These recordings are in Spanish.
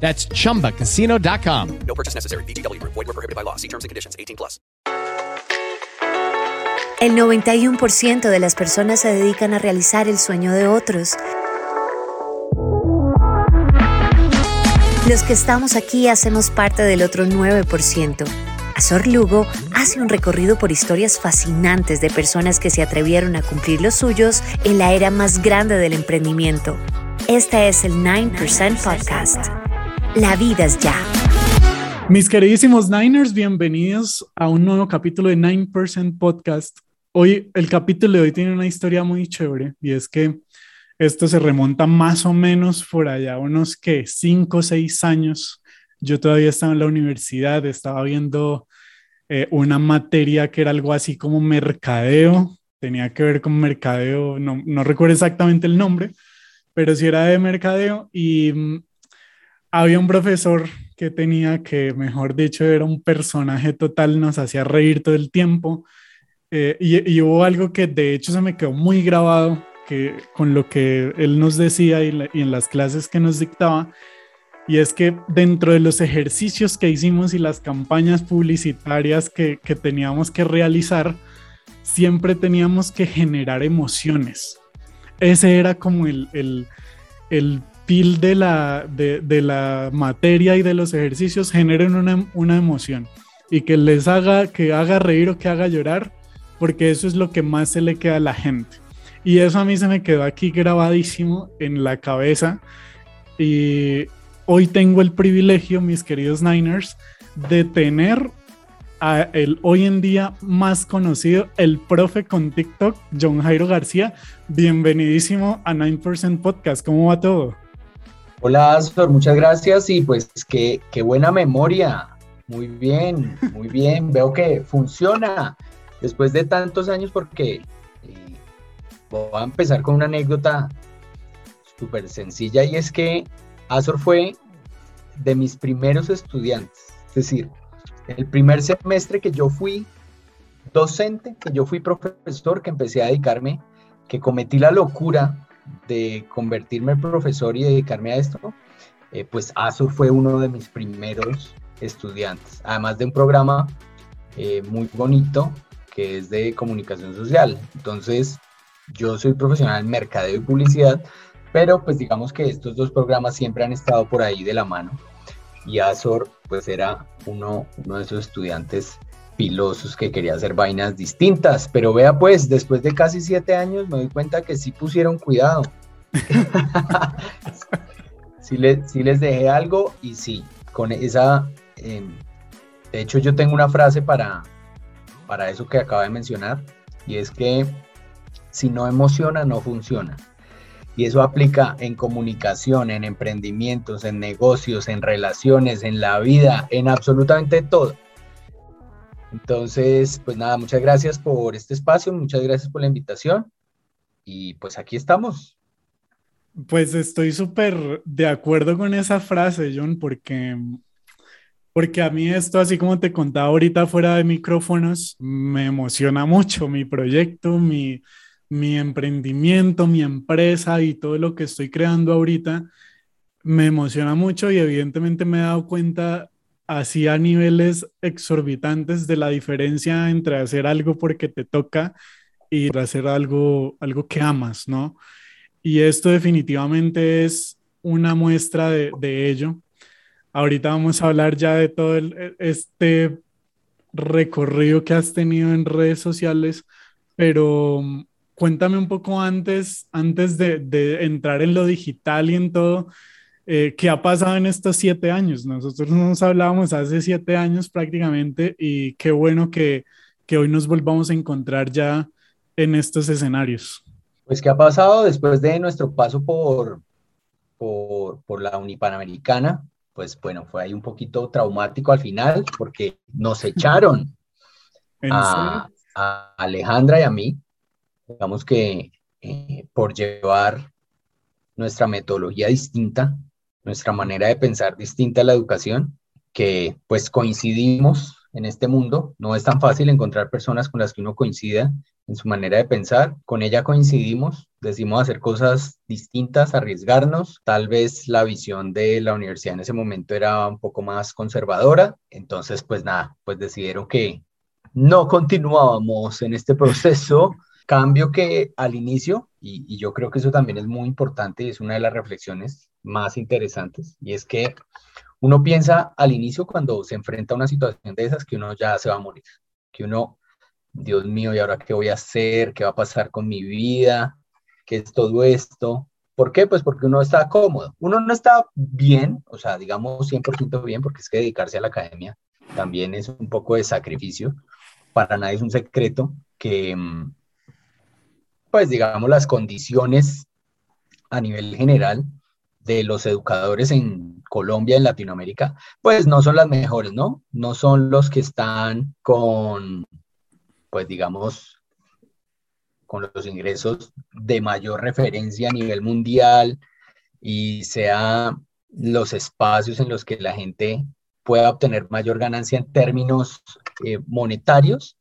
That's chumbacasino.com. No purchase necessary. VGW Group. Void were prohibited by law. See terms and conditions. 18 plus. El 91% de las personas se dedican a realizar el sueño de otros. Los que estamos aquí hacemos parte del otro 9%. Azor Lugo hace un recorrido por historias fascinantes de personas que se atrevieron a cumplir los suyos en la era más grande del emprendimiento. Este es el 9% Podcast. La vida es ya. Mis queridísimos Niners, bienvenidos a un nuevo capítulo de 9% Podcast. Hoy, el capítulo de hoy tiene una historia muy chévere y es que esto se remonta más o menos por allá, unos que 5 o 6 años. Yo todavía estaba en la universidad, estaba viendo eh, una materia que era algo así como mercadeo, tenía que ver con mercadeo, no, no recuerdo exactamente el nombre, pero sí era de mercadeo y mm, había un profesor que tenía que, mejor dicho, era un personaje total, nos hacía reír todo el tiempo. Eh, y, hubo algo que de hecho se me quedó muy grabado que, con lo que él nos decía y, en las clases que nos dictaba. Y es que dentro de los ejercicios que hicimos y las campañas publicitarias que, que teníamos que realizar, siempre teníamos que generar emociones. Ese era como el, el de la, de, la materia y de los ejercicios generen una, una, emoción y que les haga, que haga reír o que haga llorar, porque eso es lo que más se le queda a la gente. Y eso a mí se me quedó aquí grabadísimo en la cabeza. Y hoy tengo el privilegio, mis queridos Niners, de tener a el hoy en día más conocido, el profe con TikTok, John Jairo García. Bienvenidísimo a 9% Podcast. ¿Cómo va todo? Hola, Azor, muchas gracias y pues qué, qué buena memoria. Muy bien, muy bien. Veo que funciona después de tantos años porque eh, voy a empezar con una anécdota súper sencilla y es que Azor fue de mis primeros estudiantes. Es decir, el primer semestre que yo fui docente, que yo fui profesor, que empecé a dedicarme, que cometí la locura de convertirme en profesor y dedicarme a esto, eh, pues Azur fue uno de mis primeros estudiantes, además de un programa eh, muy bonito que es de comunicación social. Entonces, yo soy profesional en mercadeo y publicidad, pero pues digamos que estos dos programas siempre han estado por ahí de la mano. Y Azor pues era uno, uno de esos estudiantes pilosos que quería hacer vainas distintas. Pero vea pues, después de casi siete años me doy cuenta que sí pusieron cuidado. sí, les, les dejé algo y sí, con esa... Em, de hecho yo tengo una frase para, para eso que acaba de mencionar y es que si no emociona, no funciona. Y eso aplica en comunicación, en emprendimientos, en negocios, en relaciones, en la vida, en absolutamente todo. Entonces, pues nada, muchas gracias por este espacio, muchas gracias por la invitación y pues aquí estamos. Pues estoy súper de acuerdo con esa frase, John, porque, porque a mí esto, así como te contaba ahorita fuera de micrófonos, me emociona mucho mi proyecto, mi, mi emprendimiento, mi empresa y todo lo que estoy creando ahorita. Me emociona mucho y evidentemente me he dado cuenta así a niveles exorbitantes de la diferencia entre hacer algo porque te toca y hacer algo, algo que amas, ¿no? Y esto definitivamente es una muestra de, de ello. Ahorita vamos a hablar ya de todo el, este recorrido que has tenido en redes sociales, pero mm, cuéntame un poco antes, antes de, de entrar en lo digital y en todo, eh, ¿qué ha pasado en estos siete años? Nosotros nos hablábamos hace siete años prácticamente y qué bueno que, que hoy nos volvamos a encontrar ya en estos escenarios. Pues, ¿qué ha pasado después de nuestro paso por, por, por la Unipanamericana? Pues bueno, fue ahí un poquito traumático al final porque nos echaron a, a, Alejandra y a mí, digamos que eh, por llevar nuestra metodología distinta, nuestra manera de pensar distinta a la educación, que pues coincidimos en este mundo. No es tan fácil encontrar personas con las que uno coincida en su manera de pensar. Con ella coincidimos, decimos hacer cosas distintas, arriesgarnos. Tal vez la visión de la universidad en ese momento era un poco más conservadora. Entonces, pues nada, pues decidieron que no continuábamos en este proceso. Cambio que al inicio, y, y yo creo que eso también es muy importante y es una de las reflexiones más interesantes, y es que uno piensa al inicio cuando se enfrenta a una situación de esas que uno ya se va a morir, que uno, Dios mío, ¿y ahora qué voy a hacer? ¿Qué va a pasar con mi vida? ¿Qué es todo esto? ¿Por qué? Pues porque uno está cómodo. Uno no está bien, o sea, digamos 100% bien, porque es que dedicarse a la academia también es un poco de sacrificio. Para nadie es un secreto que, mm, pues digamos, las condiciones a nivel general de los educadores en Colombia, en Latinoamérica, pues no son las mejores, ¿no? No son los que están con, pues digamos, con los ingresos de mayor referencia a nivel mundial y sea los espacios en los que la gente pueda obtener mayor ganancia en términos eh, monetarios,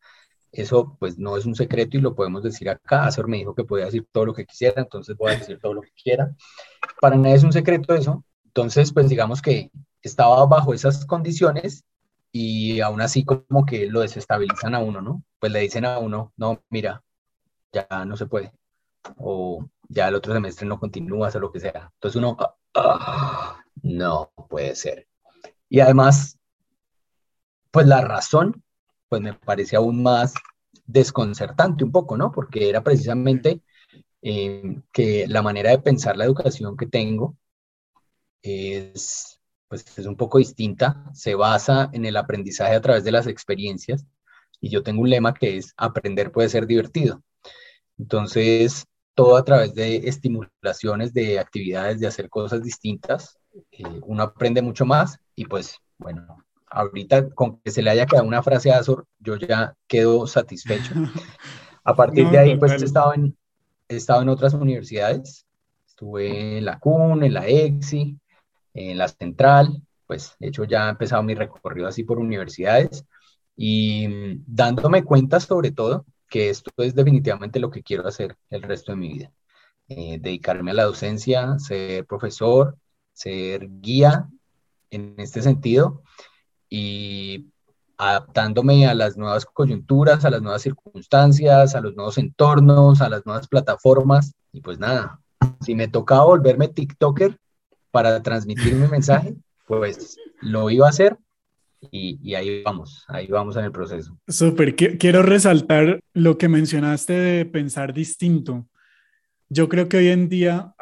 eso pues no es un secreto y lo podemos decir acá. Azor me dijo que podía decir todo lo que quisiera, entonces voy a decir todo lo que quiera. Para nadie es un secreto eso. Entonces, pues digamos que estaba bajo esas condiciones y aún así como que lo desestabilizan a uno, ¿no? Pues le dicen a uno, no, mira, ya no se puede. O ya el otro semestre no continúas o lo que sea. Entonces uno, ah, no puede ser. Y además, pues la razón pues me parece aún más desconcertante un poco, ¿no? Porque era precisamente eh, que la manera de pensar la educación que tengo es, pues, es un poco distinta, se basa en el aprendizaje a través de las experiencias y yo tengo un lema que es aprender puede ser divertido. Entonces, todo a través de estimulaciones, de actividades, de hacer cosas distintas, eh, uno aprende mucho más y pues, bueno, ahorita con que se le haya quedado una frase a Azor, yo ya quedo satisfecho. A partir de ahí, pues he estado, en, he estado en otras universidades, estuve en la CUN, en la EXI, en la Central, pues de hecho ya he empezado mi recorrido así por universidades y mm, dándome cuenta sobre todo que esto es definitivamente lo que quiero hacer el resto de mi vida. Eh, dedicarme a la docencia, ser profesor, ser guía en este sentido y adaptándome a las nuevas coyunturas, a las nuevas circunstancias, a los nuevos entornos, a las nuevas plataformas. Y pues nada, si me tocaba volverme TikToker para transmitir mi mensaje, pues lo iba a hacer y, y, ahí vamos, ahí vamos en el proceso. Súper, quiero resaltar lo que mencionaste de pensar distinto. Yo creo que hoy en día,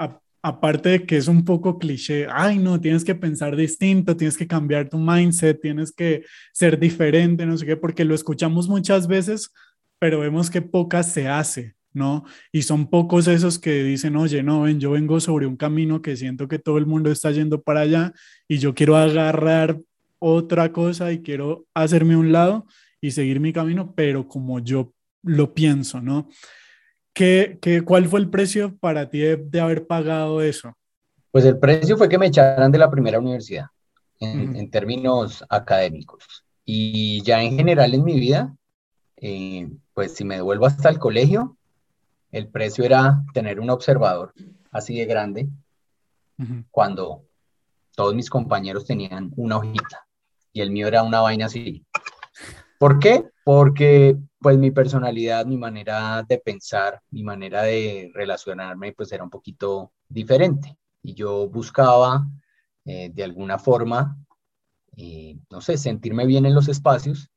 aparte de que es un poco cliché, ay no, tienes que pensar distinto, tienes que cambiar tu mindset, tienes que ser diferente, no sé qué, porque lo escuchamos muchas veces, pero vemos que pocas se hace, ¿no? Y son pocos esos que dicen, oye, no, ven, yo vengo sobre un camino que siento que todo el mundo está yendo para allá y yo quiero agarrar otra cosa y quiero hacerme un lado y seguir mi camino, pero como yo lo pienso, ¿no? ¿Qué, qué, cuál fue el precio para ti de, haber pagado eso? Pues el precio fue que me echaran de la primera universidad. en, en términos académicos. Y ya en general en mi vida, eh, pues si me devuelvo hasta el colegio, el precio era tener un observador así de grande cuando todos mis compañeros tenían una hojita y el mío era una vaina así. ¿Por qué? Porque pues mi personalidad, mi manera de pensar, mi manera de relacionarme pues era un poquito diferente y yo buscaba eh, de alguna forma, eh, no sé, sentirme bien en los espacios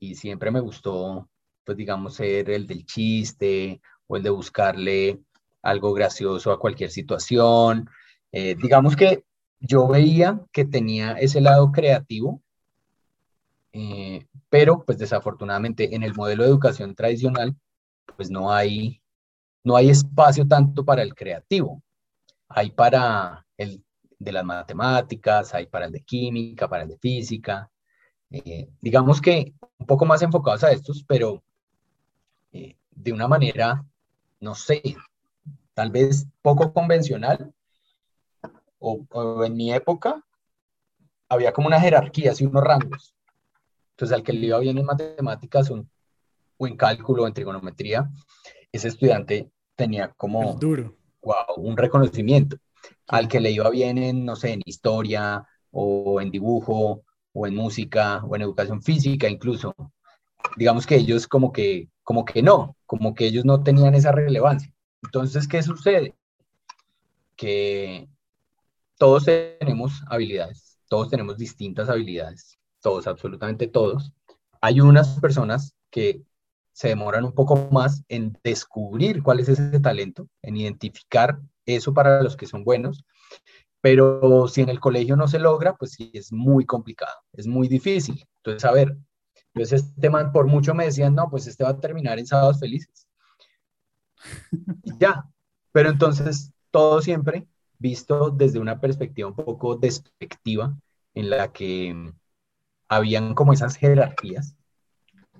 y siempre me gustó pues digamos ser el del chiste o el de buscarle algo gracioso a cualquier situación. Eh, digamos que yo veía que tenía ese lado creativo, eh, pero pues desafortunadamente en el modelo de educación tradicional pues no hay, no hay espacio tanto para el creativo. Hay para el de las matemáticas, hay para el de química, para el de física. Eh, digamos que un poco más enfocados a estos, pero de una manera, no sé, tal vez poco convencional, o, en mi época había como una jerarquía, así unos rangos. Entonces, al que le iba bien en matemáticas o en cálculo o en trigonometría, ese estudiante tenía como duro. Wow, un reconocimiento. Al que le iba bien en, no sé, en historia o en dibujo o en música o en educación física incluso. Digamos que ellos como que, como que no, como que ellos no tenían esa relevancia. Entonces, ¿qué sucede? Que todos tenemos habilidades, todos tenemos distintas habilidades, todos, absolutamente todos. Hay unas personas que se demoran un poco más en descubrir cuál es ese talento, en identificar eso para los que son buenos, pero si en el colegio no se logra, pues sí es muy complicado, es muy difícil. Entonces, a ver, entonces este man por mucho me decían, no, pues este va a terminar en sábados felices. Y ya, pero entonces todo siempre visto desde una perspectiva un poco despectiva, en la que habían como esas jerarquías,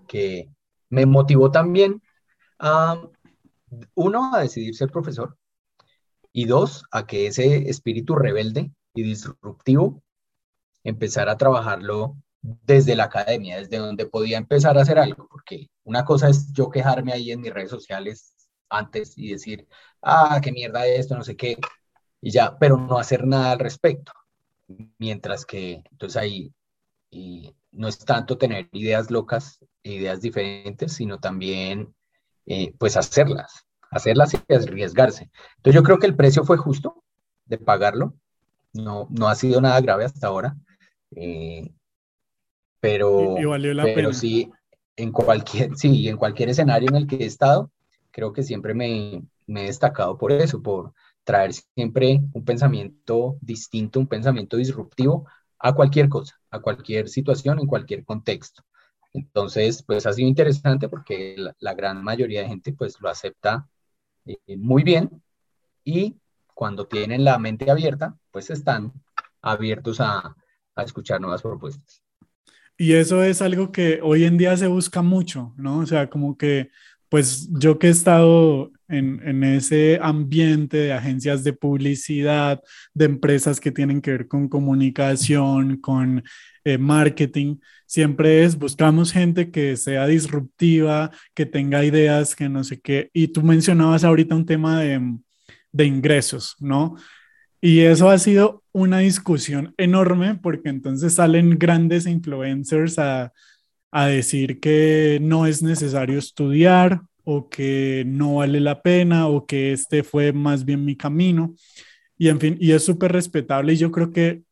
que me motivó también a, uno, a decidir ser profesor, y dos, a que ese espíritu rebelde y disruptivo empezara a trabajarlo desde la academia, desde donde podía empezar a hacer algo, porque una cosa es yo quejarme ahí en mis redes sociales antes y decir, ah, qué mierda esto, no sé qué, y ya, pero no hacer nada al respecto. Mientras que, entonces ahí y no es tanto tener ideas locas, ideas diferentes, sino también, eh, pues, hacerlas, hacerlas y arriesgarse. Entonces yo creo que el precio fue justo de pagarlo, no, no ha sido nada grave hasta ahora, eh, pero, valió la pero sí, en cualquier, sí, en cualquier escenario en el que he estado, creo que siempre me, me he destacado por eso, por traer siempre un pensamiento distinto, un pensamiento disruptivo a cualquier cosa, a cualquier situación, en cualquier contexto. Entonces, pues ha sido interesante porque la, gran mayoría de gente pues lo acepta eh, muy bien y cuando tienen la mente abierta, pues están abiertos a, a escuchar nuevas propuestas. Y eso es algo que hoy en día se busca mucho, ¿no? O sea, como que pues yo que he estado en, ese ambiente de agencias de publicidad, de empresas que tienen que ver con comunicación, con eh, marketing, siempre es buscamos gente que sea disruptiva, que tenga ideas, que no sé qué. Y tú mencionabas ahorita un tema de, de ingresos, ¿no? Y eso ha sido una discusión enorme porque entonces salen grandes influencers a a decir que no es necesario estudiar o que no vale la pena o que este fue más bien mi camino. Y en fin, y es súper respetable y yo creo que,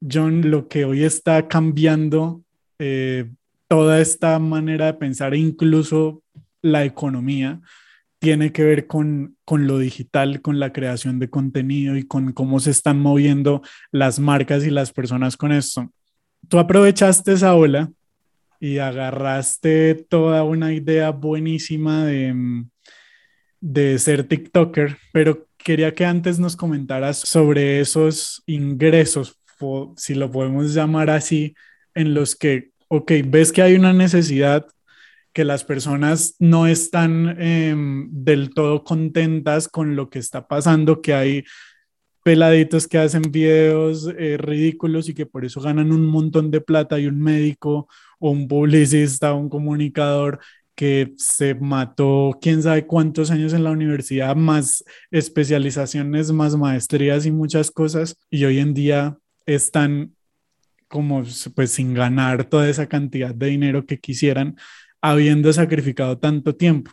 John, lo que hoy está cambiando eh, toda esta manera de pensar, e incluso la economía, tiene que ver con, con lo digital, con la creación de contenido y con cómo se están moviendo las marcas y las personas con esto. Tú aprovechaste esa ola y agarraste toda una idea buenísima de, mm, de ser TikToker, pero quería que antes nos comentaras sobre esos ingresos, si lo podemos llamar así, en los que, ok, ves que hay una necesidad que las personas no están em, del todo contentas con lo que está pasando, que hay peladitos que hacen videos eh, ridículos y que por eso ganan un montón de plata y un médico un publicista, un comunicador que se mató quién sabe cuántos años en la universidad, más especializaciones, más maestrías y muchas cosas, y hoy en día están como pues sin ganar toda esa cantidad de dinero que quisieran, habiendo sacrificado tanto tiempo.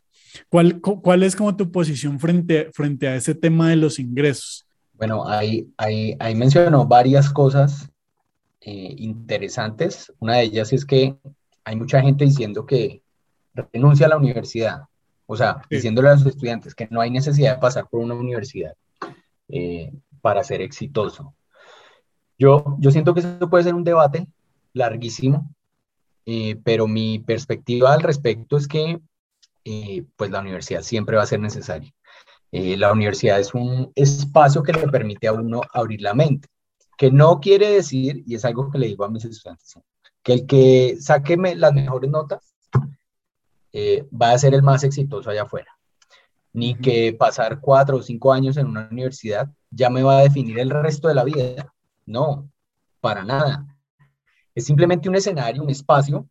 ¿Cuál, cuál es como tu posición frente, frente a ese tema de los ingresos? Bueno, ahí, ahí, ahí mencionó varias cosas eh, interesantes. Una de ellas es que hay mucha gente diciendo que renuncia a la universidad, o sea, diciéndole a los estudiantes que no hay necesidad de pasar por una universidad eh, para ser exitoso. Yo, yo siento que eso puede ser un debate larguísimo, eh, pero mi perspectiva al respecto es que eh, pues la universidad siempre va a ser necesaria. la universidad es un espacio que le permite a uno abrir la mente, que no quiere decir, y es algo que le digo a mis estudiantes, que el que saque las mejores notas eh, va a ser el más exitoso allá afuera. Ni que pasar cuatro o cinco años en una universidad ya me va a definir el resto de la vida. No, para nada. Es simplemente un escenario, un espacio,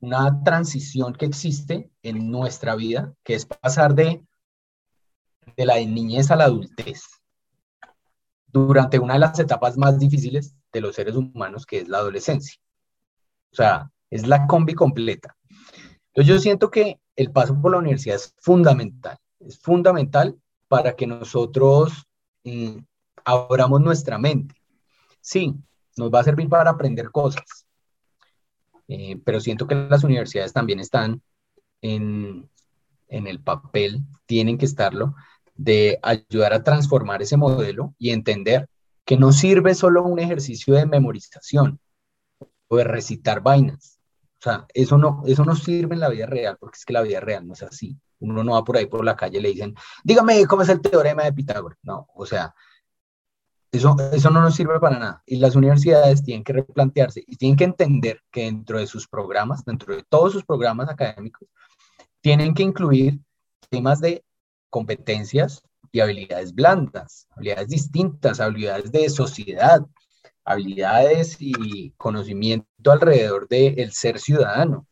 una transición que existe en nuestra vida, que es pasar de, de la niñez a la adultez, durante una de las etapas más difíciles de los seres humanos, que es la adolescencia. O sea, es la combi completa. Entonces yo siento que el paso por la universidad es fundamental, es fundamental para que nosotros mm, abramos nuestra mente. Sí, nos va a servir para aprender cosas, eh, pero siento que las universidades también están en, en el papel, tienen que estarlo, de ayudar a transformar ese modelo y entender que no sirve solo un ejercicio de memorización o de recitar vainas, o sea, eso no, eso no sirve en la vida real, porque es que la vida real no es así. Uno no va por ahí por la calle y le dicen, dígame cómo es el teorema de Pitágoras. No, o sea, eso, eso no nos sirve para nada. Y las universidades tienen que replantearse y tienen que entender que dentro de sus programas, dentro de todos sus programas académicos, tienen que incluir temas de competencias y habilidades blandas, habilidades distintas, habilidades de sociedad, habilidades y conocimiento alrededor del ser ciudadano.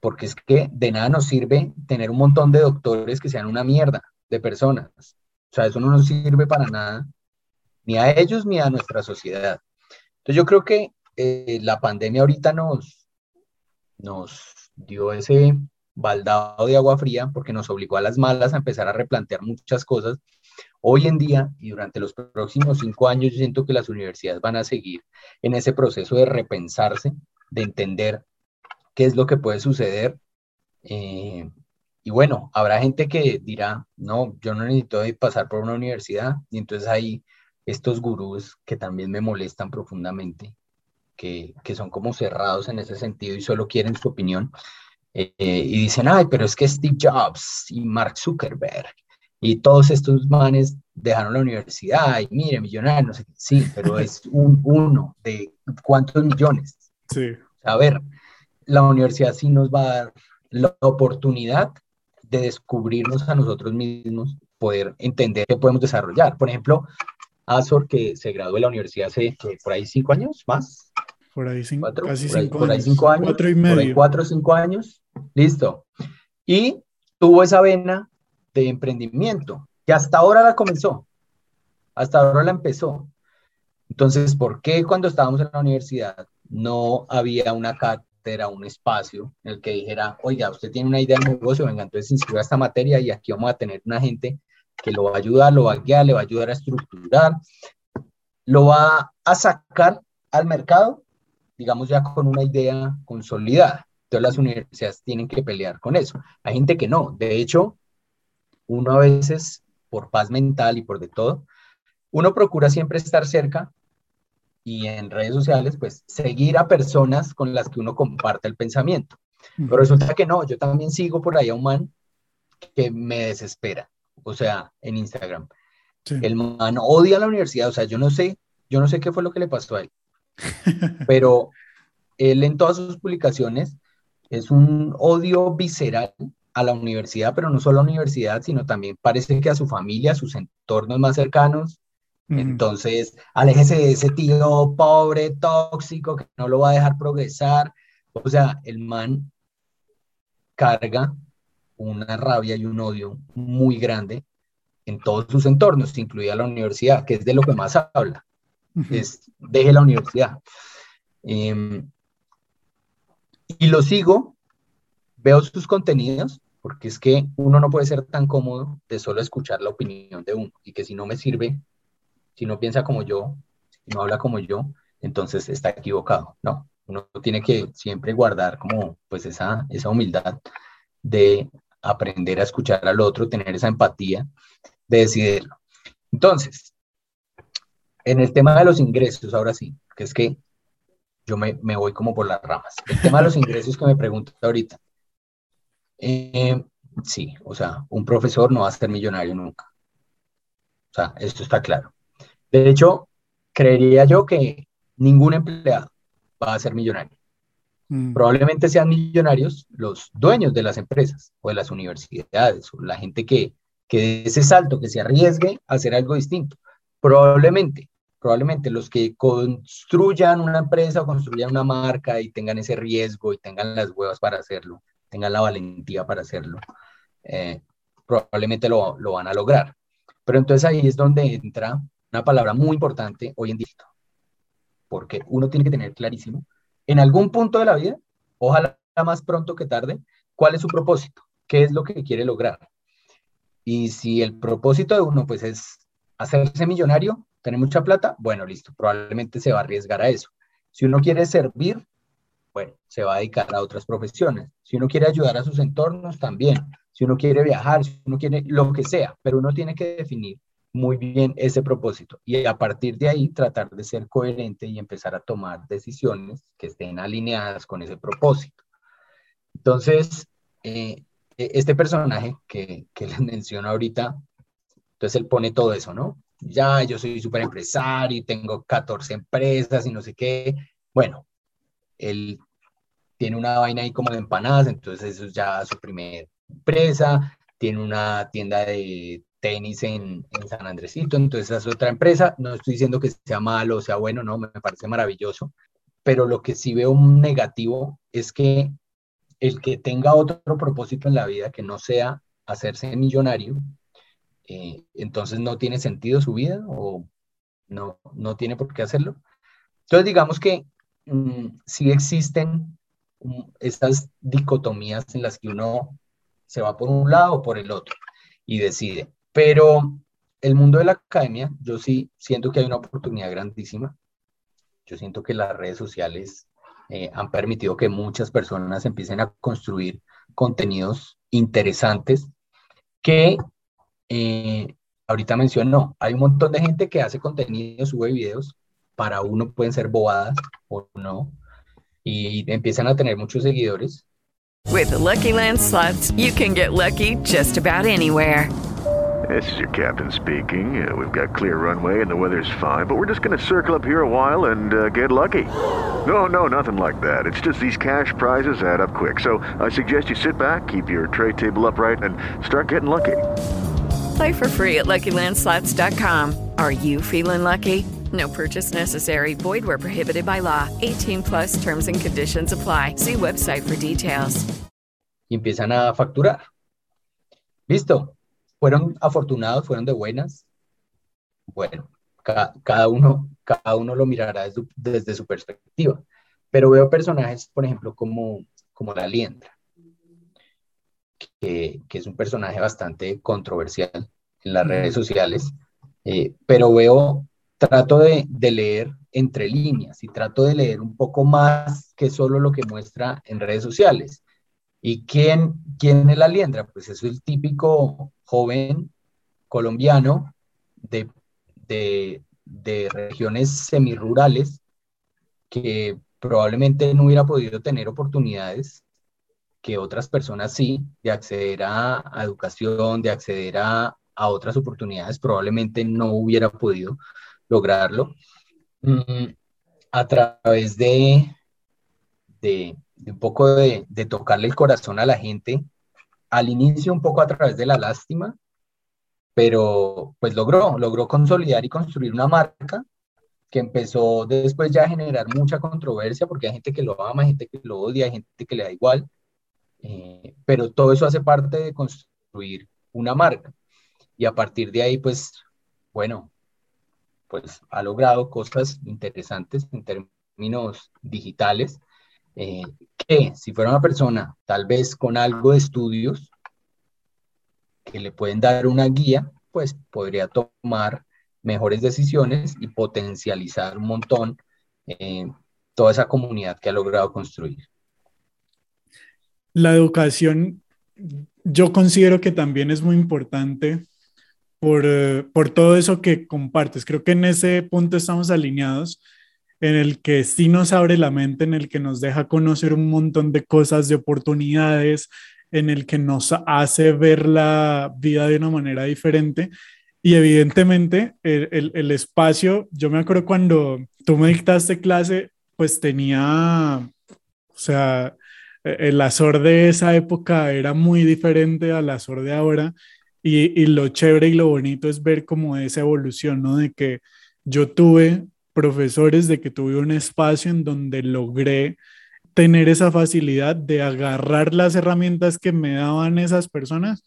Porque es que de nada nos sirve tener un montón de doctores que sean una mierda de personas. O sea, eso no nos sirve para nada, ni a ellos ni a nuestra sociedad. Entonces yo creo que eh, la pandemia ahorita nos, nos dio ese baldado de agua fría porque nos obligó a las malas a empezar a replantear muchas cosas Hoy en día y durante los próximos cinco años, yo siento que las universidades van a seguir en ese proceso de repensarse, de entender qué es lo que puede suceder. Eh, y bueno, habrá gente que dirá, no, yo no necesito pasar por una universidad. Y entonces hay estos gurús que también me molestan profundamente, que, que son como cerrados en ese sentido y solo quieren su opinión. Eh, y dicen, ay, pero es que Steve Jobs y Mark Zuckerberg y todos estos manes dejaron la universidad y mire, millonarios, no sé qué. Sí, pero es un uno de cuántos millones. Sí. A ver, la universidad sí nos va a dar la oportunidad de descubrirnos a nosotros mismos, poder entender qué podemos desarrollar. Por ejemplo, Azor, que se graduó de la universidad hace por ahí cinco años más. Por ahí cinco, cuatro, casi por ahí, cinco, por ahí años, cinco años. Cuatro y Por ahí medio. cuatro o cinco años. Listo. Y tuvo esa vena de emprendimiento, que hasta ahora la comenzó, hasta ahora la empezó. Entonces, ¿por qué cuando estábamos en la universidad no había una cátedra, un espacio en el que dijera, oiga, usted tiene una idea de negocio, venga, entonces inscriba esta materia y aquí vamos a tener una gente que lo va a ayudar, lo va a guiar, le va a ayudar a estructurar, lo va a sacar al mercado, digamos ya con una idea consolidada. Entonces las universidades tienen que pelear con eso. Hay gente que no. De hecho, uno a veces, por paz mental y por de todo, uno procura siempre estar cerca y en redes sociales, pues seguir a personas con las que uno comparte el pensamiento. Pero resulta que no, yo también sigo por ahí a un man que me desespera, o sea, en Instagram. Sí. El man odia la universidad, o sea, yo no sé, yo no sé qué fue lo que le pasó a él, pero él en todas sus publicaciones es un odio visceral a la universidad, pero no solo a la universidad, sino también parece que a su familia, a sus entornos más cercanos. Entonces, aléjese de ese tío pobre, tóxico, que no lo va a dejar progresar. O sea, el man carga una rabia y un odio muy grande en todos sus entornos, incluida la universidad, que es de lo que más habla. Es, deje la universidad. Em, y lo sigo, veo sus contenidos, porque es que uno no puede ser tan cómodo de solo escuchar la opinión de uno, y que si no me sirve, si no piensa como yo, si no habla como yo, entonces está equivocado. No, uno tiene que siempre guardar como pues esa, esa humildad de aprender a escuchar al otro, tener esa empatía de decidirlo. Entonces, en el tema de los ingresos, ahora sí, que es que yo me, voy como por las ramas. El tema de los ingresos que me pregunto ahorita. Eh, sí, o sea, un profesor no va a ser millonario nunca. O sea, esto está claro. De hecho, creería yo que ningún empleado va a ser millonario. Mm. Probablemente sean millonarios los dueños de las empresas o de las universidades o la gente que, que de ese salto, que se arriesgue a hacer algo distinto. Probablemente, probablemente los que construyan una empresa o construyan una marca y tengan ese riesgo y tengan las huevas para hacerlo, tengan la valentía para hacerlo, eh, probablemente lo, lo, van a lograr. Pero entonces ahí es donde entra una palabra muy importante hoy en día, porque uno tiene que tener clarísimo, en algún punto de la vida, ojalá más pronto que tarde, cuál es su propósito, qué es lo que quiere lograr. Y si el propósito de uno pues es hacerse millonario, tener mucha plata, bueno, listo, probablemente se va a arriesgar a eso. Si uno quiere servir, bueno, se va a dedicar a otras profesiones. Si uno quiere ayudar a sus entornos, también. Si uno quiere viajar, si uno quiere lo que sea, pero uno tiene que definir muy bien ese propósito y a partir de ahí tratar de ser coherente y empezar a tomar decisiones que estén alineadas con ese propósito. Entonces, eh, e, este personaje que, que les menciono ahorita, entonces él pone todo eso, ¿no? Ya yo soy súper empresario y tengo 14 empresas y no sé qué. Bueno, él tiene una vaina ahí como de empanadas, entonces eso es ya su primera empresa, tiene una tienda de tenis en, en, San Andresito, entonces esa es otra empresa. No estoy diciendo que sea malo o sea bueno, no, me parece maravilloso, pero lo que sí veo negativo es que el que tenga otro propósito en la vida que no sea hacerse millonario, eh, entonces no tiene sentido su vida o no, no tiene por qué hacerlo. Entonces digamos que mm, sí existen mm, estas dicotomías en las que uno se va por un lado o por el otro y decide. Pero el mundo de la academia, yo sí siento que hay una oportunidad grandísima. Yo siento que las redes sociales eh, han permitido que muchas personas empiecen a construir contenidos interesantes que eh, ahorita mencionó, hay un montón de gente que hace contenido, sube videos, para uno pueden ser bobadas o no, y empiezan a tener muchos seguidores. With the Lucky Land slots, you can get lucky just about anywhere. This is your captain speaking. Uh, we've got clear runway and the weather's fine, but we're just going to circle up here a while and uh, get lucky. No, no, nothing like that. It's just these cash prizes add up quick. So I suggest you sit back, keep your tray table upright, and start getting lucky. Play for free at LuckyLandSlots.com. Are you feeling lucky? No purchase necessary. Void where prohibited by law. 18 plus terms and conditions apply. See website for details. Empiezan a facturar. Listo. Fueron afortunados, fueron de buenas. Bueno, ca cada, uno, cada uno lo mirará desde, desde su perspectiva. Pero veo personajes, por ejemplo, como, como la liendra que, es un personaje bastante controversial en las redes sociales, eh, pero veo, trato de, leer entre líneas y trato de leer un poco más que solo lo que muestra en redes sociales. ¿Y quién, quién es la liendra? Pues es el típico joven colombiano de, de, de regiones semirurales que probablemente no hubiera podido tener oportunidades que otras personas sí, de acceder a, educación, de acceder a, otras oportunidades, probablemente no hubiera podido lograrlo. Mm, a través de, de, un poco de, tocarle el corazón a la gente al inicio un poco a través de la lástima, pero pues logró, logró consolidar y construir una marca que empezó después ya a generar mucha controversia porque hay gente que lo ama, hay gente que lo odia, hay gente que le da igual, eh, pero todo eso hace parte de construir una marca. Y a partir de ahí, pues, bueno, pues ha logrado cosas interesantes en términos digitales, eh, que si fuera una persona tal vez con algo de estudios, que le pueden dar una guía, pues podría tomar mejores decisiones y potencializar un montón eh, toda esa comunidad que ha logrado construir. La educación, yo considero que también es muy importante por, eh, por todo eso que compartes. Creo que en ese punto estamos alineados, en el que sí nos abre la mente, en el que nos deja conocer un montón de cosas, de oportunidades, en el que nos hace ver la vida de una manera diferente y evidentemente el, el, espacio, yo me acuerdo cuando tú me dictaste clase, pues tenía, o sea, el Azor de esa época era muy diferente al Azor de ahora y, y lo chévere y lo bonito es ver como esa evolución, ¿no? De que yo tuve profesores, de que tuve un espacio en donde logré tener esa facilidad de agarrar las herramientas que me daban esas personas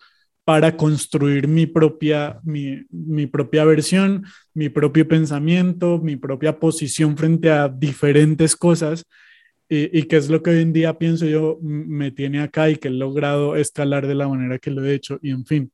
para construir mi propia, mi, mi, propia versión, mi propio pensamiento, mi propia posición frente a diferentes cosas. Y, y que es lo que hoy en día pienso yo me tiene acá y que he logrado escalar de la manera que lo he hecho y en fin.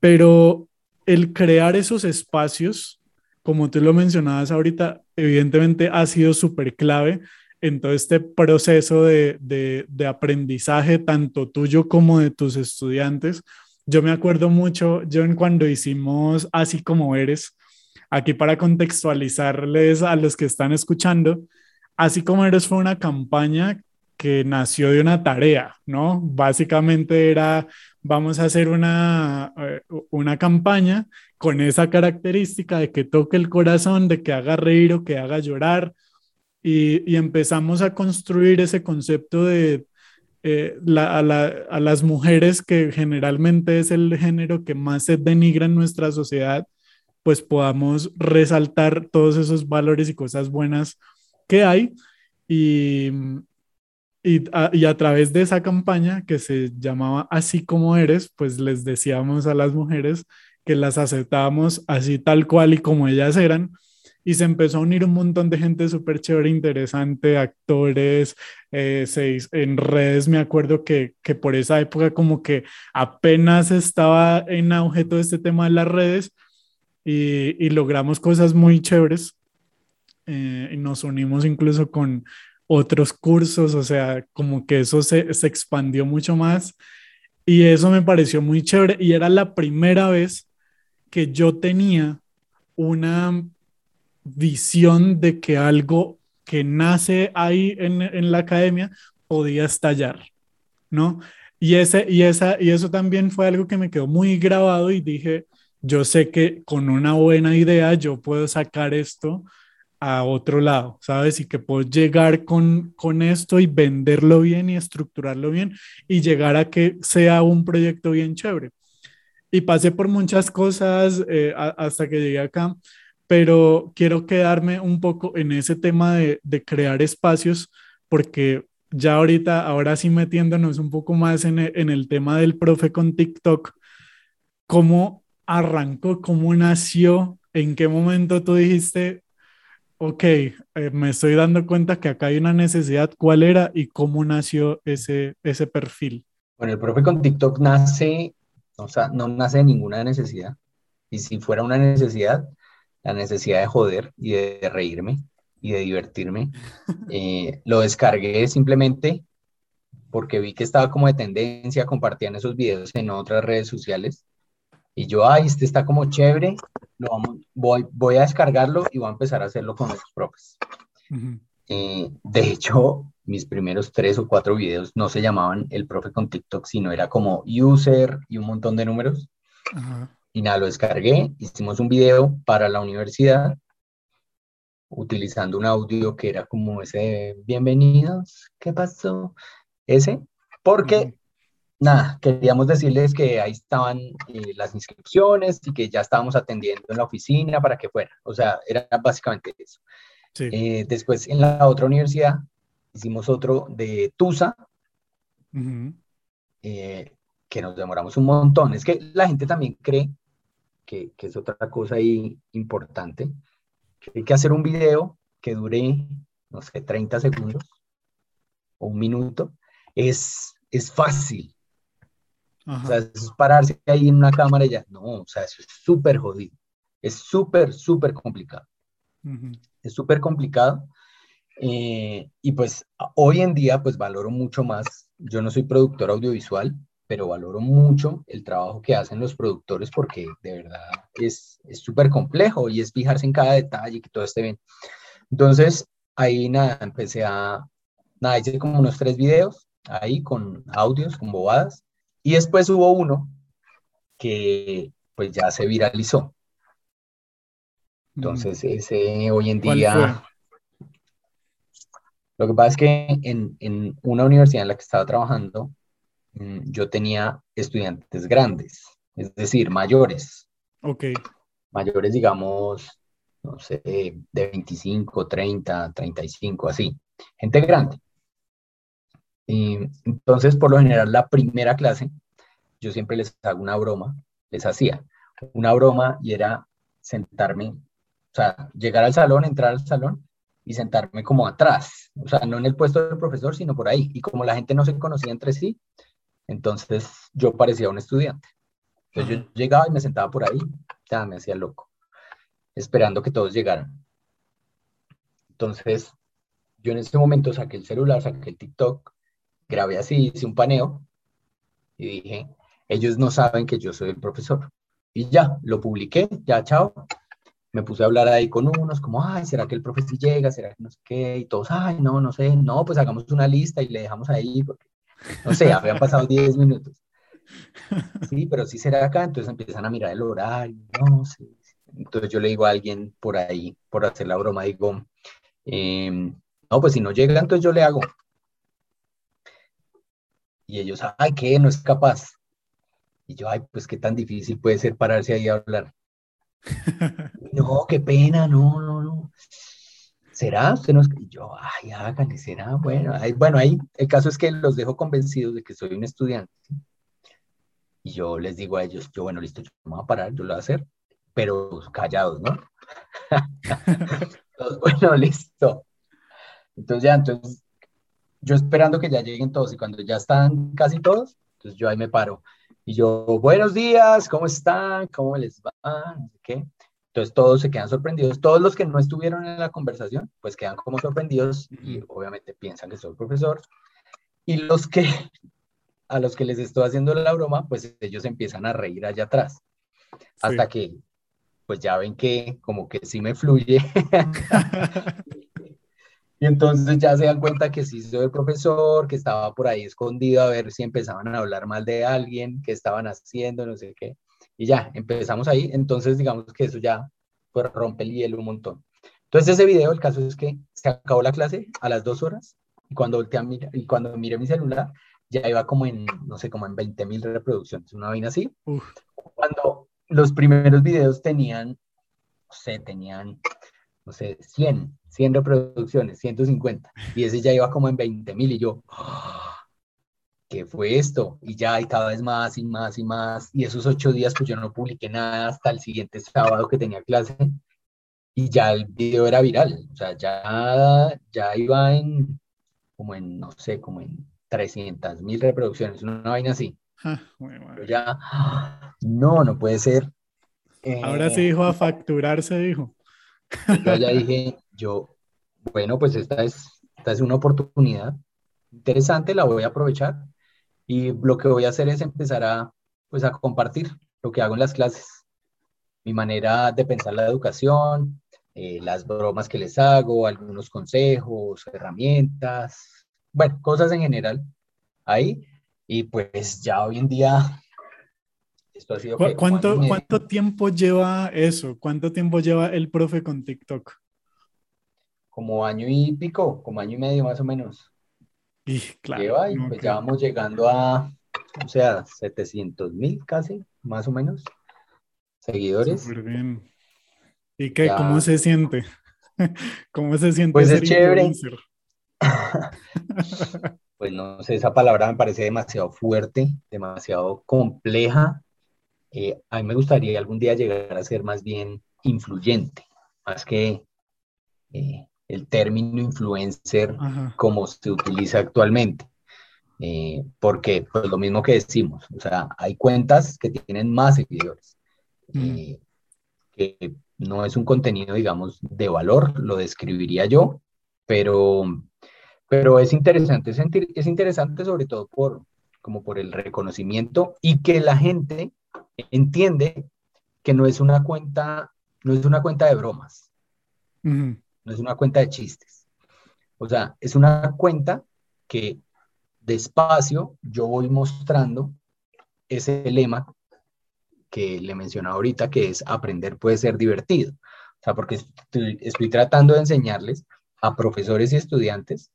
Pero el crear esos espacios, como tú lo mencionabas ahorita, evidentemente ha sido súper clave en todo este proceso de, de, de aprendizaje, tanto tuyo como de tus estudiantes, yo me acuerdo mucho, John, cuando hicimos Así como eres, aquí para contextualizarles a los que están escuchando, Así como eres fue una campaña que nació de una tarea, ¿no? Básicamente era, vamos a hacer una, eh, una campaña con esa característica de que toque el corazón, de que haga reír o que haga llorar. Y, empezamos a construir ese concepto de eh, a, las mujeres, que generalmente es el género que más se denigra en nuestra sociedad, pues podamos resaltar todos esos valores y cosas buenas que hay. Y, y, a, través de esa campaña que se llamaba Así como eres, pues les decíamos a las mujeres que las aceptábamos así tal cual y como ellas eran y se empezó a unir un montón de gente súper chévere, interesante, actores, eh, en redes, me acuerdo que, que, por esa época como que apenas estaba en auge todo este tema de las redes y, y logramos cosas muy chéveres eh, y nos unimos incluso con otros cursos, o sea, como que eso se, se expandió mucho más y eso me pareció muy chévere y era la primera vez que yo tenía una visión de que algo que nace ahí en, en la academia podía estallar, ¿no? Y, ese, y, esa, y eso también fue algo que me quedó muy grabado y dije, yo sé que con una buena idea yo puedo sacar esto a otro lado, ¿sabes? Y que puedo llegar con, con esto y venderlo bien y estructurarlo bien y llegar a que sea un proyecto bien chévere. Y pasé por muchas cosas eh, hasta que llegué acá pero quiero quedarme un poco en ese tema de, crear espacios, porque ya ahorita, ahora sí metiéndonos un poco más en el, tema del profe con TikTok, ¿cómo arrancó, cómo nació, en qué momento tú dijiste, ok, eh, me estoy dando cuenta que acá hay una necesidad, ¿cuál era y cómo nació ese, ese perfil? Bueno, el profe con TikTok nace, o sea, no nace de ninguna necesidad. Y si fuera una necesidad, la necesidad de joder y de, reírme y de divertirme. Eh, lo descargué simplemente porque vi que estaba como de tendencia, compartían esos videos en otras redes sociales. Y yo, ay, este está como chévere, lo voy, voy a descargarlo y voy a empezar a hacerlo con los profes. Eh, de hecho, mis primeros tres o cuatro videos no se llamaban el profe con TikTok, sino era como user y un montón de números. Y nada, lo descargué, hicimos un video para la universidad utilizando un audio que era como ese bienvenidos, ¿qué pasó? Ese, porque nada, queríamos decirles que ahí estaban eh, las inscripciones y que ya estábamos atendiendo en la oficina para que fuera. O sea, era básicamente eso. Sí. Eh, después en la otra universidad hicimos otro de Tusa, Ujú. eh, que nos demoramos un montón. Es que la gente también cree que, que es otra cosa ahí importante, que hay que hacer un video que dure, no sé, 30 segundos o un minuto. Es, es fácil. O Ajá. sea, es pararse ahí en una cámara y ya. No, o sea, eso es súper jodido. Es súper, súper complicado. Ujú. Es súper complicado. eh, y pues a- hoy en día pues valoro mucho más. Yo no soy productor audiovisual, pero valoro mucho el trabajo que hacen los productores porque de verdad es es súper complejo y es fijarse en cada detalle y que todo esté bien. Entonces, ahí nada, empecé a, nada, hice como unos tres videos ahí con audios, con bobadas. Y después hubo uno que pues ya se viralizó. Entonces, ese hoy en ¿Cuál día, lo que pasa es que en, en una universidad en la que estaba trabajando, mm, yo tenía estudiantes grandes, es decir, mayores, Ok. mayores, digamos, no sé, de 25, 30, 35, así, gente grande. Y entonces, por lo general, la primera clase, yo siempre les hago una broma, les hacía una broma y era sentarme, o sea, llegar al salón, entrar al salón y sentarme como atrás, o sea, no en el puesto del profesor, sino por ahí. Y como la gente no se conocía entre sí, entonces yo parecía un estudiante. Entonces yo llegaba y me sentaba por ahí, ya me hacía loco, esperando que todos llegaran. Entonces, yo en ese momento saqué el celular, saqué el TikTok, grabé así, hice un paneo y dije, ellos no saben que yo soy el profesor. Y ya, lo publiqué, ya, chao. Me puse a hablar ahí con unos, como, ay, ¿será que el profe sí llega? ¿Será que no sé qué? Y todos, ay, no, no sé, no, pues hagamos una lista y le dejamos ahí, porque, no sé, habían pasado 10 minutos. Sí, pero sí será acá, entonces empiezan a mirar el horario, no sé. Entonces yo le digo a alguien por ahí, por hacer la broma, digo, em, no, pues si no llega, entonces yo le hago. Y ellos, ay, ¿qué? No es capaz. Y yo, ay, pues qué tan difícil puede ser pararse ahí a hablar. No, qué pena, no, no, no. ¿Será? Usted no es... Y yo, ay, hágale, será. Bueno, ahí, bueno, ahí el caso es que los dejo convencidos de que soy un estudiante. Y yo les digo a ellos, yo, bueno, listo, yo me voy a parar, yo lo voy a hacer, pero callados, ¿no? Bueno, listo. Entonces ya, entonces, yo esperando que ya lleguen todos y cuando ya están casi todos, entonces yo ahí me paro. Y yo, buenos días, ¿cómo están? ¿Cómo les va? Qué. Entonces todos se quedan sorprendidos. Todos los que no estuvieron en la conversación, pues quedan como sorprendidos y obviamente piensan que soy el profesor. Y los que, a los que les estoy haciendo la broma, pues ellos empiezan a reír allá atrás. Hasta que, pues ya ven que como que sí me fluye. Y entonces ya se dan cuenta que sí soy el profesor, que estaba por ahí escondido a ver si empezaban a hablar mal de alguien, qué estaban haciendo, no sé qué. Y ya, empezamos ahí. Entonces, digamos que eso ya pues, rompe el hielo un montón. Entonces, ese video, el caso es que se acabó la clase a las dos horas y cuando, volteé a mirar, y cuando miré mi celular, ya iba como en, no sé, como en 20 mil reproducciones, una vaina así. Uf. Cuando los primeros videos tenían, no sé, tenían, no sé, 100, 100 reproducciones, 150, y ese ya iba como en 20 mil y yo, ¡ah! ¿qué fue esto? Y ya hay cada vez más y más y más, y esos ocho días pues yo no publiqué nada hasta el siguiente sábado que tenía clase, y ya el video era viral, o sea, ya, ya iba en, como en, no sé, como en 300 mil reproducciones, una vaina así. Ah, Yo madre. ya, ¡ah! no, no puede ser. Ahora Eh, sí dijo a facturar, se dijo. Yo ya dije, yo, bueno, pues esta es, esta es una oportunidad interesante, la voy a aprovechar y lo que voy a hacer es empezar a, pues a compartir lo que hago en las clases, mi manera de pensar la educación, eh, las bromas que les hago, algunos consejos, herramientas, bueno, cosas en general ahí y pues ya hoy en día esto ha sido ¿Cu- que como año y ¿Cuánto, cuánto tiempo lleva eso? ¿Cuánto tiempo lleva el profe con TikTok? Como año y pico, como año y medio más o menos. Y claro, lleva y no, pues ya vamos llegando a, o sea, 700 mil casi, más o menos, seguidores. Súper bien. ¿Y qué? ¿Cómo se siente? ¿Cómo se siente pues ser es chévere. pues no sé, esa palabra me parece demasiado fuerte, demasiado compleja. Eh, a mí me gustaría algún día llegar a ser más bien influyente, más que eh, el término influencer como se utiliza actualmente. Eh, porque, pues lo mismo que decimos, o sea, hay cuentas que tienen más seguidores, mm. que no es un contenido, digamos, de valor, lo describiría yo, pero, pero es interesante, es, interesante sobre todo por, como por el reconocimiento y que la gente entiende que no es una cuenta, no es una cuenta de bromas, no es una cuenta de chistes. O sea, es una cuenta que despacio yo voy mostrando ese lema que le mencionaba ahorita, que es aprender puede ser divertido. O sea, porque estoy, tratando de enseñarles a profesores y estudiantes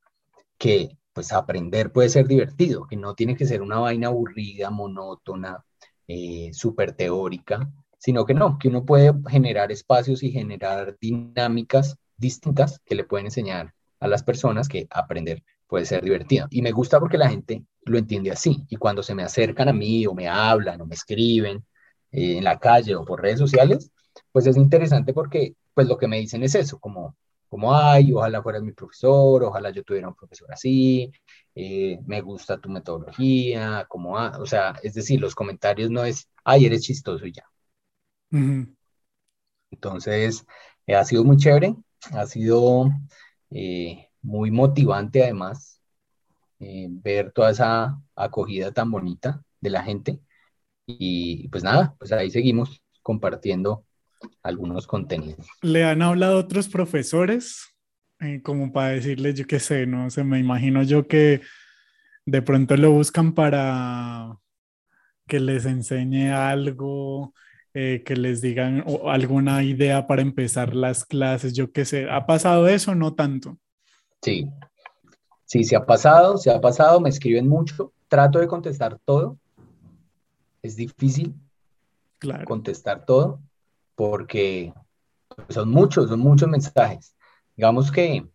que pues aprender puede ser divertido, que no tiene que ser una vaina aburrida, monótona, eh, súper teórica, sino que no, que uno puede generar espacios y generar dinámicas distintas que le pueden enseñar a las personas que aprender puede ser divertido. Y me gusta porque la gente lo entiende así. Y cuando se me acercan a mí o me hablan o me escriben eh, en la calle o por redes sociales, pues es interesante porque pues lo que me dicen es eso, como, como ay, ojalá fueras mi profesor, ojalá yo tuviera un profesor así, eh, me gusta tu metodología, como, ah, o sea, es decir, los comentarios no es, ay, eres chistoso y ya. Entonces, eh, ha sido muy chévere, ha sido muy motivante además ver toda esa acogida tan bonita de la gente y pues nada, pues ahí seguimos compartiendo algunos contenidos. ¿Le han hablado otros profesores? Eh, como para decirles, yo qué sé, no sé, me imagino yo que de pronto lo buscan para que les enseñe algo, eh, que les digan alguna idea para empezar las clases, yo qué sé. ¿Ha pasado eso no tanto? Sí, sí, se ha pasado, se ha pasado, me escriben mucho, trato de contestar todo, es difícil contestar todo porque son muchos, son muchos mensajes. Digamos que,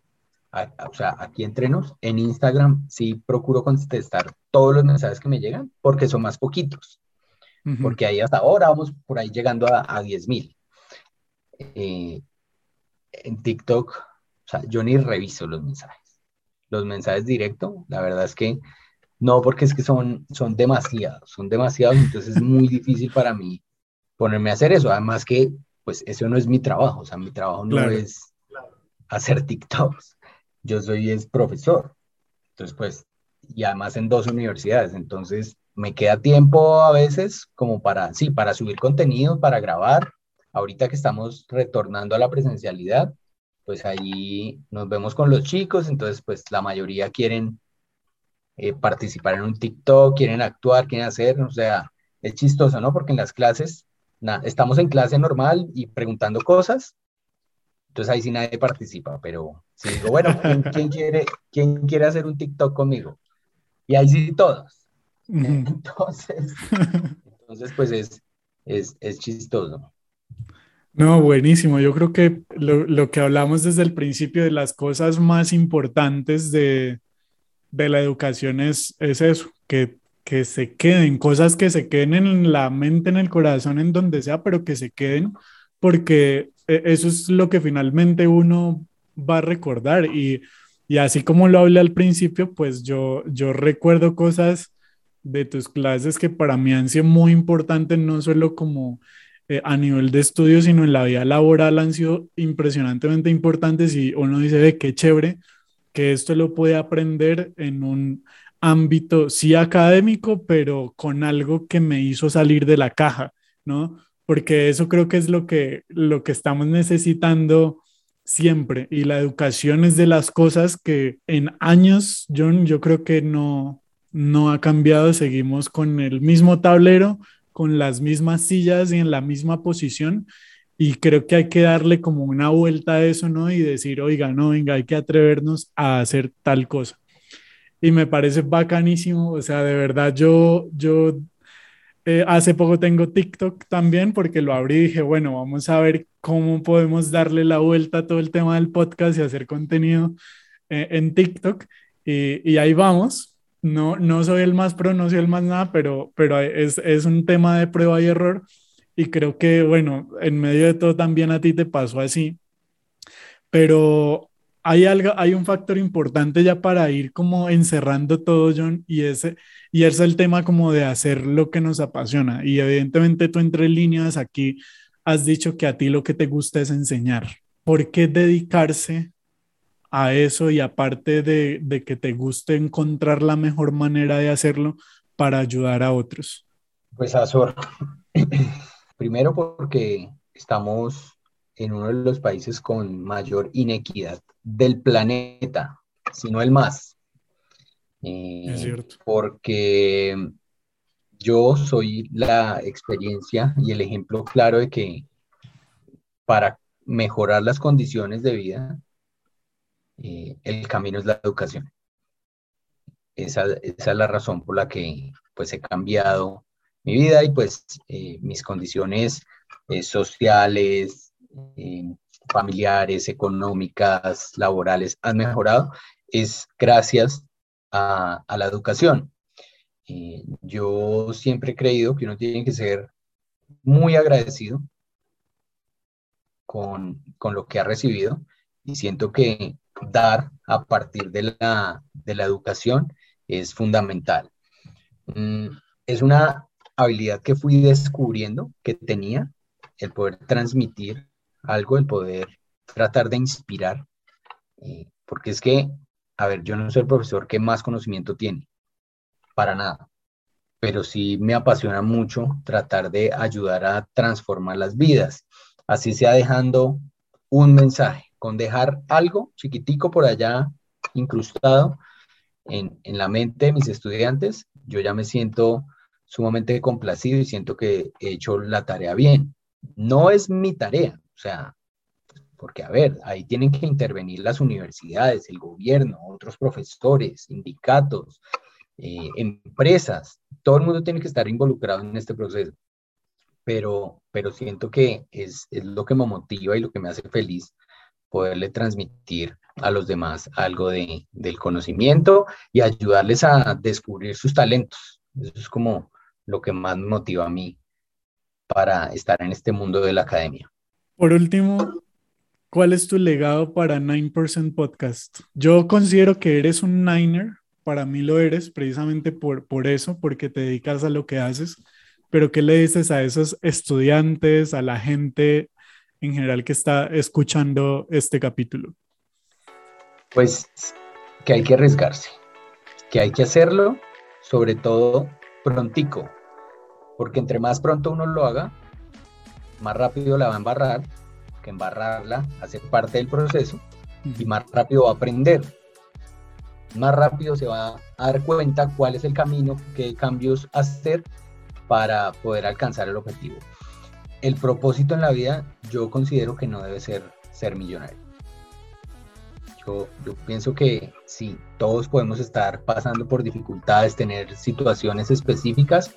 o sea, aquí entrenos, en Instagram sí procuro contestar todos los mensajes que me llegan porque son más poquitos. Porque ahí hasta ahora vamos por ahí llegando a, a 10 mil. Eh, en TikTok, o sea, yo ni reviso los mensajes. Los mensajes directos, la verdad es que no, porque es que son, son demasiados, son demasiados, entonces es muy difícil para mí ponerme a hacer eso. Además que, pues, eso no es mi trabajo, o sea, mi trabajo no es hacer TikToks. Yo soy es profesor. Entonces, pues, y además en dos universidades, entonces me queda tiempo a veces como para, sí, para subir contenido, para grabar. Ahorita que estamos retornando a la presencialidad, pues ahí nos vemos con los chicos, entonces pues la mayoría quieren eh, participar en un TikTok, quieren actuar, quieren hacer, o sea, es chistoso, ¿no? Porque en las clases, estamos en clase normal y preguntando cosas, entonces ahí sí nadie participa, pero si digo, bueno, ¿quién, quiere, ¿quién quiere hacer un TikTok conmigo? Y ahí sí todos. Entonces, entonces pues es, es, es chistoso. No, buenísimo. Yo creo que lo, lo, que hablamos desde el principio de las cosas más importantes de, de la educación es, es eso, que, que se queden, cosas que se queden en la mente, en el corazón, en donde sea, pero que se queden, porque e, eso es lo que finalmente uno va a recordar. Y, y así como lo hablé al principio, pues yo, yo recuerdo cosas de tus clases que para mí han sido muy importantes, no solo como eh, a nivel de estudio, sino en la vida laboral han sido impresionantemente importantes y uno dice, de qué chévere que esto lo puede aprender en un ámbito, sí académico, pero con algo que me hizo salir de la caja, ¿no? Porque eso creo que es lo que, lo que estamos necesitando siempre. Y la educación es de las cosas que en años, John, yo creo que no, no ha cambiado. Seguimos con el mismo tablero, con las mismas sillas y en la misma posición. Y creo que hay que darle como una vuelta a eso, ¿no? Y decir, oiga, no, venga, hay que atrevernos a hacer tal cosa. y me parece bacanísimo. O sea, de verdad, yo, yo eh, hace poco tengo TikTok también porque lo abrí y dije, bueno, vamos a ver cómo podemos darle la vuelta a todo el tema del podcast y hacer contenido eh, en TikTok. Y, y, ahí vamos. No, no soy el más pro, no soy el más nada, pero, pero es, es un tema de prueba y error. Y creo que, bueno, en medio de todo también a ti te pasó así. Pero hay algo, hay un factor importante ya para ir como encerrando todo, John, y ese, y es el tema como de hacer lo que nos apasiona. Y evidentemente tú entre líneas aquí has dicho que a ti lo que te gusta es enseñar. ¿Por qué dedicarse a eso y aparte de, de que te guste encontrar la mejor manera de hacerlo para ayudar a otros? Pues Azor, primero porque estamos en uno de los países con mayor inequidad del planeta, sino el más. Eh, es cierto. Porque yo soy la experiencia y el ejemplo claro de que para mejorar las condiciones de vida, eh, el camino es la educación. Esa, esa, es la razón por la que pues he cambiado mi vida y pues eh, mis condiciones sociales, familiares, económicas, laborales han mejorado, es gracias a, la educación. Eh, yo siempre he creído que uno tiene que ser muy agradecido con, lo que ha recibido y siento que dar a partir de la, de la educación es fundamental. Mm, es una habilidad que fui descubriendo que tenía, el poder transmitir algo, el poder tratar de inspirar, porque es que, a ver, yo no soy el profesor que más conocimiento tiene, para nada, pero sí me apasiona mucho tratar de ayudar a transformar las vidas, así sea dejando un mensaje, con dejar algo chiquitico por allá incrustado en, en la mente de mis estudiantes, yo ya me siento sumamente complacido y siento que he hecho la tarea bien. No es mi tarea, o sea, porque a ver, ahí tienen que intervenir las universidades, el gobierno, otros profesores, sindicatos, eh, empresas, todo el mundo tiene que estar involucrado en este proceso. Pero, pero siento que es, es lo que me motiva y lo que me hace feliz poderle transmitir a los demás algo de, del conocimiento y ayudarles a descubrir sus talentos. Eso es como lo que más me motiva a mí para estar en este mundo de la academia. Por último, ¿cuál es tu legado para 9% Podcast? Yo considero que eres un Niner, para mí lo eres precisamente por, por eso, porque te dedicas a lo que haces, pero ¿qué le dices a esos estudiantes, a la gente en general que está escuchando este capítulo? Pues que hay que arriesgarse, que hay que hacerlo, sobre todo prontico, porque entre más pronto uno lo haga, más rápido la va a embarrar, que embarrarla, hacer parte del proceso, y más rápido va a aprender. Más rápido se va a dar cuenta cuál es el camino, qué cambios hacer para poder alcanzar el objetivo. El propósito en la vida yo considero que no debe ser ser millonario. Yo, pienso que sí, todos podemos estar pasando por dificultades, tener situaciones específicas,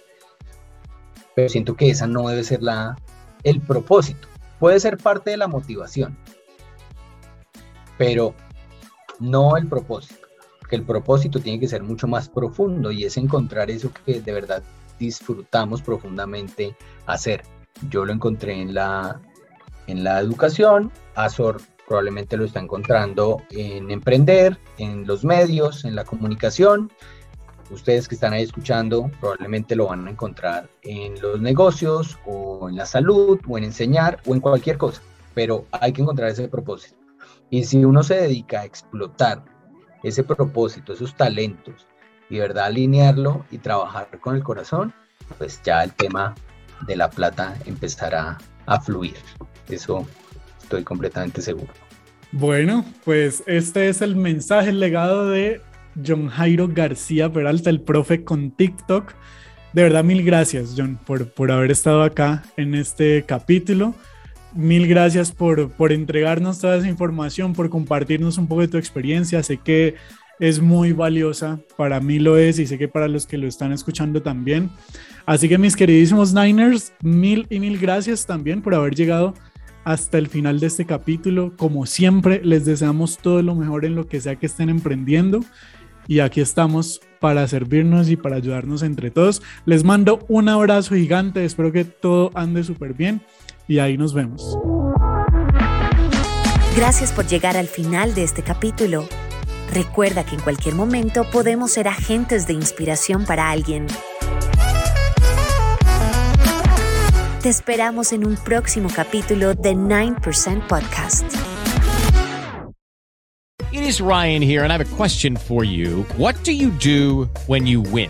pero siento que esa no debe ser la, el propósito. Puede ser parte de la motivación, pero no el propósito. Porque el propósito tiene que ser mucho más profundo y es encontrar eso que de verdad disfrutamos profundamente hacer. Yo lo encontré en la, en la educación, Azor probablemente lo está encontrando en emprender, en los medios, en la comunicación ustedes que están ahí escuchando probablemente lo van a encontrar en los negocios o en la salud o en enseñar o en cualquier cosa, pero hay que encontrar ese propósito. Y si uno se dedica a explotar ese propósito, esos talentos, y de verdad alinearlo y trabajar con el corazón, pues ya el tema de la plata empezará a fluir. Eso estoy completamente seguro. Bueno, pues este es el mensaje, el legado de John Jairo García Peralta, el profe con TikTok. De verdad, mil gracias, John, por, por haber estado acá en este capítulo. Mil gracias por, por entregarnos toda esa información, por compartirnos un poco de tu experiencia. Sé que es muy valiosa. Para mí lo es y sé que para los que lo están escuchando también. Así que mis queridísimos Niners, mil y mil gracias también por haber llegado hasta el final de este capítulo. Como siempre, les deseamos todo lo mejor en lo que sea que estén emprendiendo. Y aquí estamos para servirnos y para ayudarnos entre todos. Les mando un abrazo gigante. Espero que todo ande súper bien. Y ahí nos vemos. Gracias por llegar al final de este capítulo. Recuerda que en cualquier momento podemos ser agentes de inspiración para alguien. Te esperamos en un próximo capítulo de 9% Podcast. It is Ryan here, and I have a question for you. What do you do when you win?